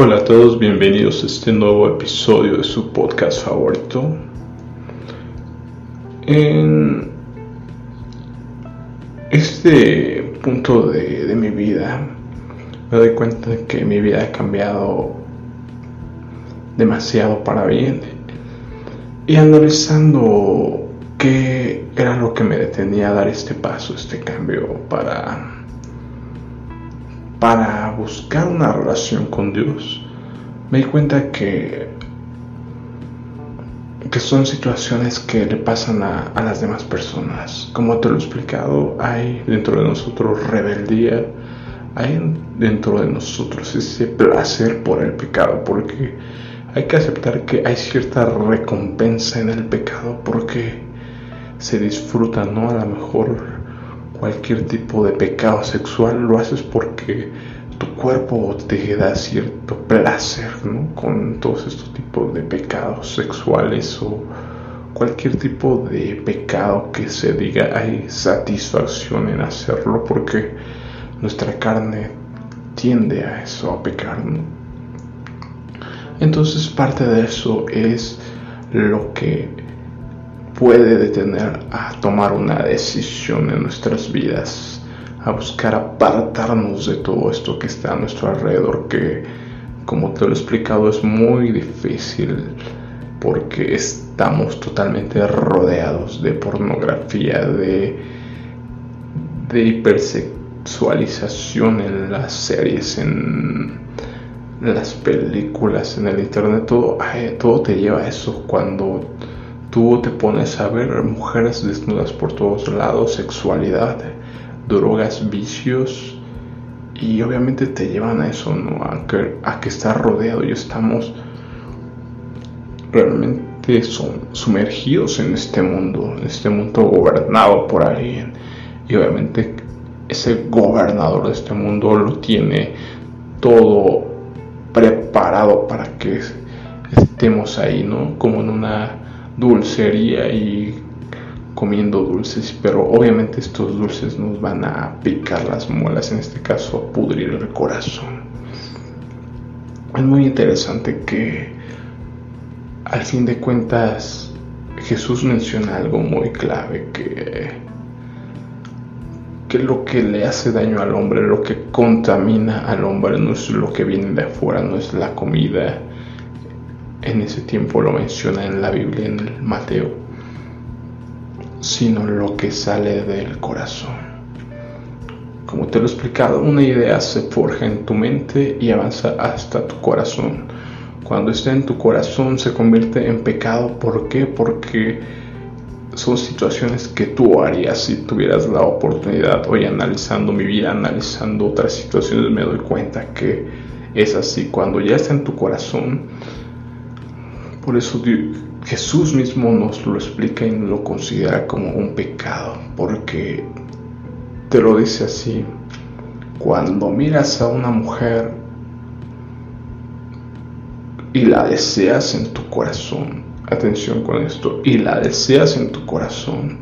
Hola a todos, bienvenidos a este nuevo episodio de su podcast favorito. En este punto de, mi vida me doy cuenta de que mi vida ha cambiado demasiado para bien. Y analizando qué era lo que me detenía a dar este paso, este cambio para para buscar una relación con Dios, me di cuenta que, que son situaciones que le pasan a, a las demás personas. Como te lo he explicado, hay dentro de nosotros rebeldía, hay dentro de nosotros ese placer por el pecado, porque hay que aceptar que hay cierta recompensa en el pecado, porque se disfruta, ¿no? A lo mejor cualquier tipo de pecado sexual, lo haces porque tu cuerpo te da cierto placer ¿no? con todos estos tipos de pecados sexuales o cualquier tipo de pecado que se diga hay satisfacción en hacerlo porque nuestra carne tiende a eso, a pecar. Entonces parte de eso es lo que puede detener a tomar una decisión en nuestras vidas, a buscar apartarnos de todo esto que está a nuestro alrededor, que como te lo he explicado es muy difícil porque estamos totalmente rodeados de pornografía, de, de hipersexualización en las series, en las películas, en el internet, todo, todo te lleva a eso. Cuando Tú te pones a ver mujeres desnudas por todos lados, sexualidad, drogas, vicios y obviamente te llevan a eso, ¿no? A que, a que estás rodeado y estamos realmente sumergidos en este mundo, en este mundo gobernado por alguien y obviamente ese gobernador de este mundo lo tiene todo preparado para que estemos ahí, ¿no? Como en una dulcería y comiendo dulces, pero obviamente estos dulces nos van a picar las muelas, en este caso a pudrir el corazón. Es muy interesante que al fin de cuentas Jesús menciona algo muy clave que que lo que le hace daño al hombre, lo que contamina al hombre no es lo que viene de afuera, no es la comida, en ese tiempo lo menciona en la Biblia, en el Mateo, sino lo que sale del corazón. Como te lo he explicado, una idea se forja en tu mente y avanza hasta tu corazón. Cuando está en tu corazón se convierte en pecado. ¿Por qué? Porque son situaciones que tú harías si tuvieras la oportunidad. Hoy analizando mi vida, analizando otras situaciones, me doy cuenta que es así. Cuando ya está en tu corazón, por eso Jesús mismo nos lo explica y lo considera como un pecado, porque te lo dice así, cuando miras a una mujer y la deseas en tu corazón, atención con esto, y la deseas en tu corazón,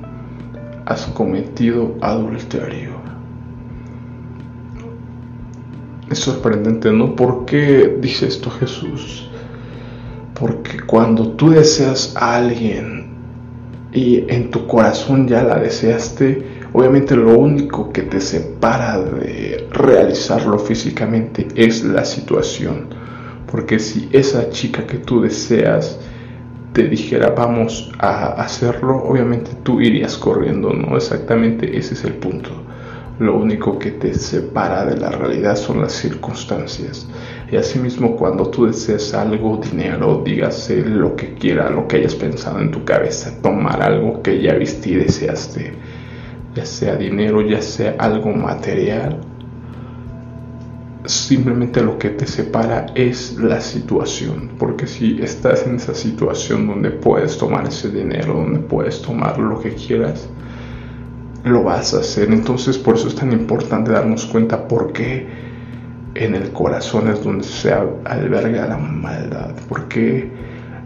has cometido adulterio. Es sorprendente, ¿no? ¿Por qué dice esto Jesús? Porque cuando tú deseas a alguien y en tu corazón ya la deseaste, obviamente lo único que te separa de realizarlo físicamente es la situación. Porque si esa chica que tú deseas te dijera vamos a hacerlo, obviamente tú irías corriendo, ¿no? Exactamente ese es el punto. Lo único que te separa de la realidad son las circunstancias. Y asimismo, cuando tú deseas algo, dinero, dígase lo que quiera, lo que hayas pensado en tu cabeza, tomar algo que ya viste y deseaste, ya sea dinero, ya sea algo material, simplemente lo que te separa es la situación. Porque si estás en esa situación donde puedes tomar ese dinero, donde puedes tomar lo que quieras, lo vas a hacer. Entonces por eso es tan importante darnos cuenta por qué en el corazón es donde se alberga la maldad, por qué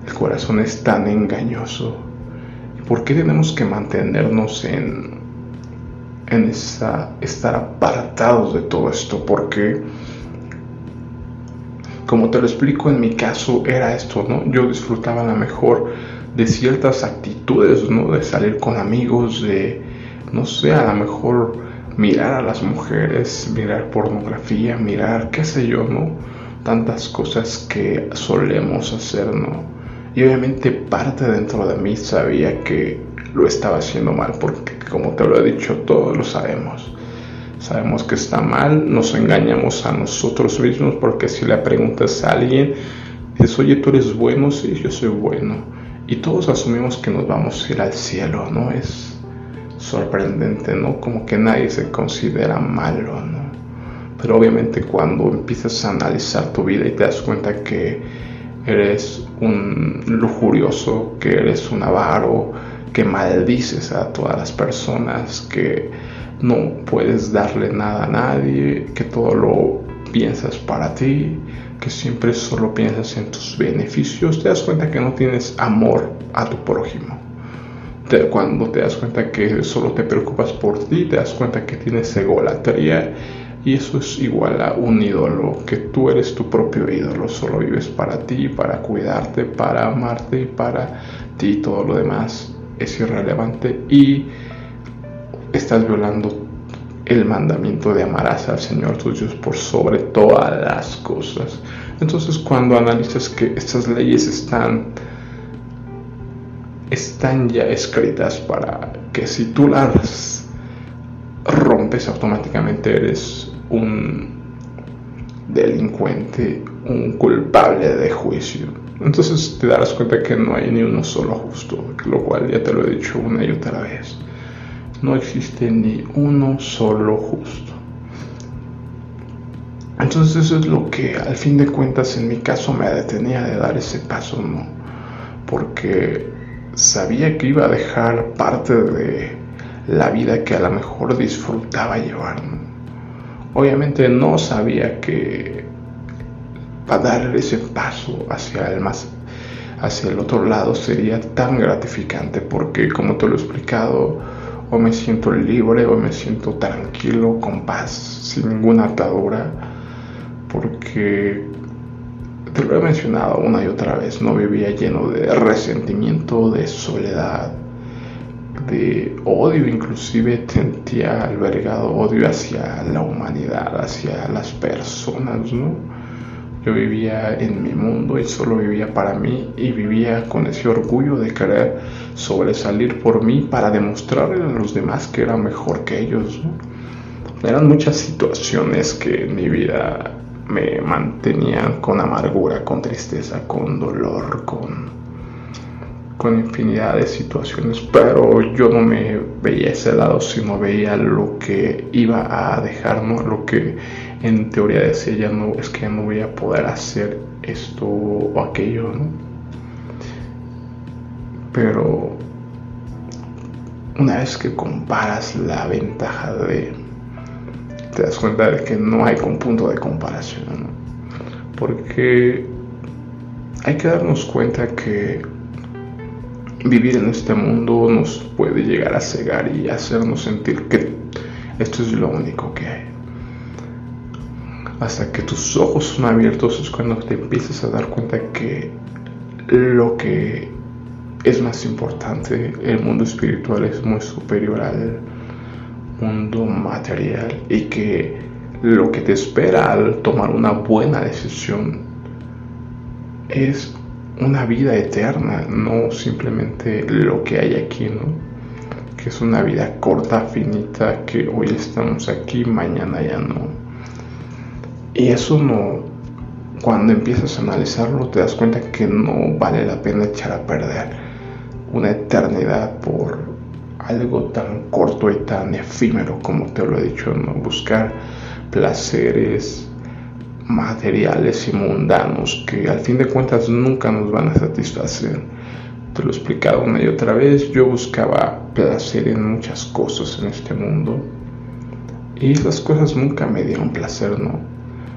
el corazón es tan engañoso, por qué tenemos que mantenernos en, en esa, estar apartados de todo esto, porque como te lo explico en mi caso, era esto, ¿no? Yo disfrutaba a lo mejor de ciertas actitudes, ¿no? De salir con amigos, de, no sé, a lo mejor mirar a las mujeres, mirar pornografía, mirar, qué sé yo, ¿no? Tantas cosas que solemos hacer, ¿no? Y obviamente parte dentro de mí sabía que lo estaba haciendo mal, porque como te lo he dicho, todos lo sabemos. Sabemos que está mal, nos engañamos a nosotros mismos, porque si le preguntas a alguien, dices, oye, tú eres bueno, sí, yo soy bueno. Y todos asumimos que nos vamos a ir al cielo, ¿no? Es sorprendente, ¿no? Como que nadie se considera malo, ¿no? Pero obviamente cuando empiezas a analizar tu vida y te das cuenta que eres un lujurioso, que eres un avaro, que maldices a todas las personas, que no puedes darle nada a nadie, que todo lo piensas para ti, que siempre solo piensas en tus beneficios, te das cuenta que no tienes amor a tu prójimo. Cuando te das cuenta que solo te preocupas por ti, te das cuenta que tienes egolatría y eso es igual a un ídolo, que tú eres tu propio ídolo, solo vives para ti, para cuidarte, para amarte y para ti todo lo demás es irrelevante y estás violando el mandamiento de amarás al Señor tu Dios por sobre todas las cosas. Entonces cuando analizas que estas leyes están están ya escritas para que si tú las rompes automáticamente eres un delincuente, un culpable de juicio. Entonces te darás cuenta que no hay ni uno solo justo, lo cual ya te lo he dicho una y otra vez. No existe ni uno solo justo. Entonces eso es lo que al fin de cuentas en mi caso me detenía de dar ese paso, ¿no? Porque sabía que iba a dejar parte de la vida que a lo mejor disfrutaba llevar, Obviamente no sabía que dar ese paso hacia el más hacia el otro lado sería tan gratificante porque como te lo he explicado o me siento libre o me siento tranquilo con paz sin ninguna atadura porque te lo he mencionado una y otra vez no vivía lleno de resentimiento de soledad de odio, inclusive sentía albergado odio hacia la humanidad, hacia las personas, ¿no? Yo vivía en mi mundo y solo vivía para mí y vivía con ese orgullo de querer sobresalir por mí para demostrarle a los demás que era mejor que ellos. ¿no? Eran muchas situaciones que en mi vida me mantenían con amargura, con tristeza, con dolor, con con infinidad de situaciones, pero yo no me veía ese lado, sino veía lo que iba a dejar, ¿no? Lo que en teoría decía, ya no, es que ya no voy a poder hacer esto o aquello, ¿no? Pero una vez que comparas la ventaja de, te das cuenta de que no hay un punto de comparación. Porque hay que darnos cuenta que vivir en este mundo nos puede llegar a cegar y hacernos sentir que esto es lo único que hay. Hasta que tus ojos son abiertos es cuando te empiezas a dar cuenta que lo que es más importante, el mundo espiritual es muy superior al mundo material y que lo que te espera al tomar una buena decisión es una vida eterna, no simplemente lo que hay aquí, ¿no? Que es una vida corta, finita, que hoy estamos aquí, mañana ya no. Y eso no, cuando empiezas a analizarlo, te das cuenta que no vale la pena echar a perder una eternidad por algo tan corto y tan efímero como te lo he dicho, ¿no? Buscar placeres, materiales y mundanos que al fin de cuentas nunca nos van a satisfacer. Te lo he explicado una y otra vez, yo buscaba placer en muchas cosas en este mundo y esas cosas nunca me dieron placer, ¿no?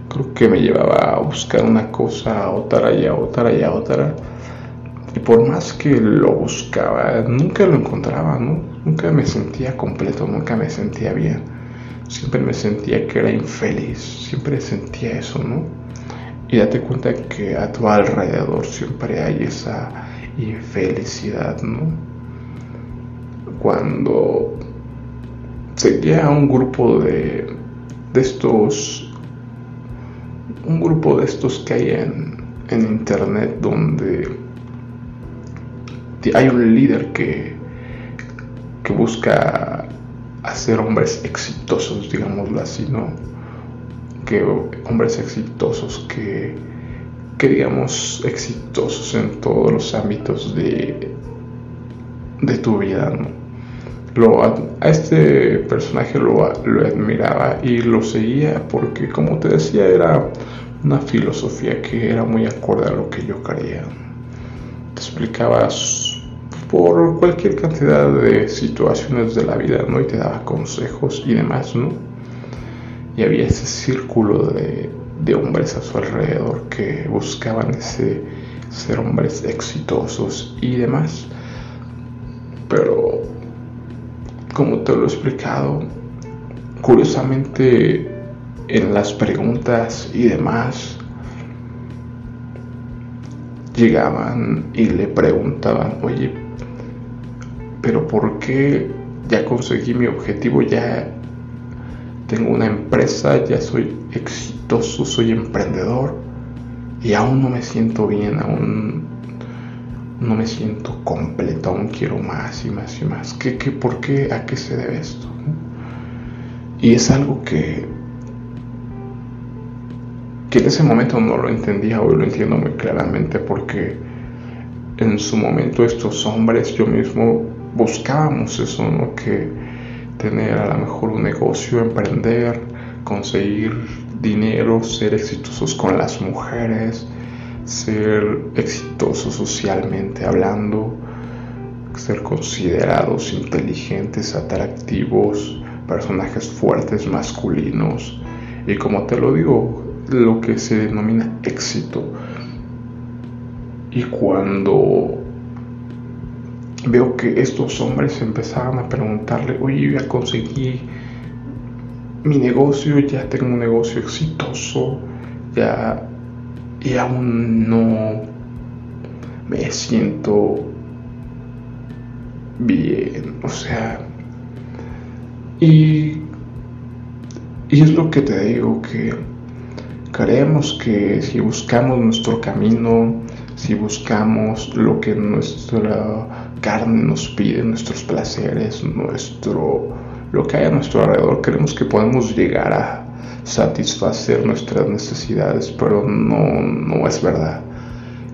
Creo que me llevaba a buscar una cosa, a otra y a otra y a otra. Y por más que lo buscaba, nunca lo encontraba, ¿no? Nunca me sentía completo, nunca me sentía bien siempre me sentía que era infeliz, siempre sentía eso, ¿no? y date cuenta que a tu alrededor siempre hay esa infelicidad, ¿no? Cuando seguía un grupo de, de estos, un grupo de estos que hay en, en internet donde hay un líder que, que busca hacer hombres exitosos, digámoslo así, ¿no? Que hombres exitosos que, que digamos exitosos en todos los ámbitos de, de tu vida, ¿no? Lo, a, este personaje lo, lo admiraba y lo seguía porque, como te decía, era una filosofía que era muy acorde a lo que yo creía. Te explicabas por cualquier cantidad de situaciones de la vida, ¿no? Y te daba consejos y demás, ¿no? Y había ese círculo de, de hombres a su alrededor que buscaban ese ser hombres exitosos y demás. Pero, como te lo he explicado, curiosamente en las preguntas y demás, llegaban y le preguntaban, oye, pero ¿por qué ya conseguí mi objetivo? Ya tengo una empresa, ya soy exitoso, soy emprendedor y aún no me siento bien, aún no me siento completo, aún quiero más y más y más. ¿Qué, qué, ¿Por qué? ¿A qué se debe esto? Y es algo que, que en ese momento no lo entendía, hoy lo entiendo muy claramente porque en su momento estos hombres, yo mismo buscábamos eso, ¿no? Que tener a lo mejor un negocio, emprender, conseguir dinero, ser exitosos con las mujeres, ser exitosos socialmente hablando, ser considerados inteligentes, atractivos, personajes fuertes, masculinos. Y como te lo digo, lo que se denomina éxito. Y cuando veo que estos hombres empezaban a preguntarle, oye, ya conseguí mi negocio, ya tengo un negocio exitoso, ya y aún no me siento bien, o sea, y, y es lo que te digo, que creemos que si buscamos nuestro camino, si buscamos lo que nuestra carne nos pide, nuestros placeres, nuestro, lo que hay a nuestro alrededor, creemos que podemos llegar a satisfacer nuestras necesidades, pero no, no es verdad.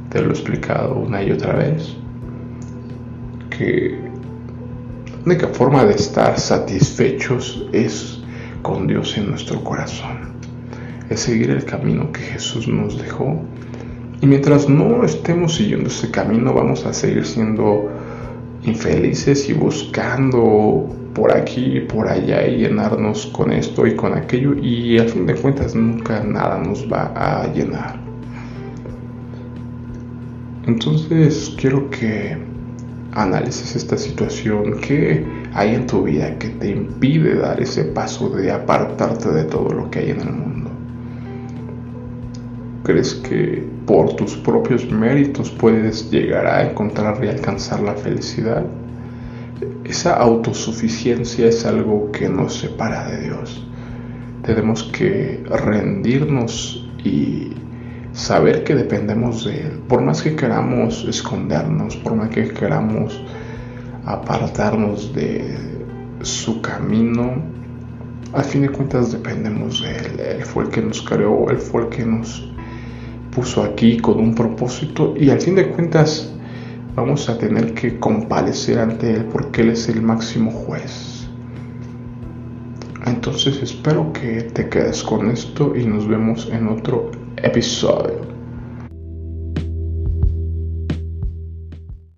Te lo he explicado una y otra vez, que la única forma de estar satisfechos es con Dios en nuestro corazón, es seguir el camino que Jesús nos dejó y mientras no estemos siguiendo ese camino, vamos a seguir siendo infelices y buscando por aquí y por allá y llenarnos con esto y con aquello y al fin de cuentas nunca nada nos va a llenar. Entonces quiero que analices esta situación que hay en tu vida que te impide dar ese paso de apartarte de todo lo que hay en el mundo. ¿Crees que por tus propios méritos puedes llegar a encontrar y alcanzar la felicidad? Esa autosuficiencia es algo que nos separa de Dios. Tenemos que rendirnos y saber que dependemos de Él. Por más que queramos escondernos, por más que queramos apartarnos de su camino, al fin de cuentas dependemos de Él. Él fue el que nos creó, Él fue el que nos puso aquí con un propósito y al fin de cuentas vamos a tener que comparecer ante Él porque Él es el máximo juez. Entonces espero que te quedes con esto y nos vemos en otro episodio.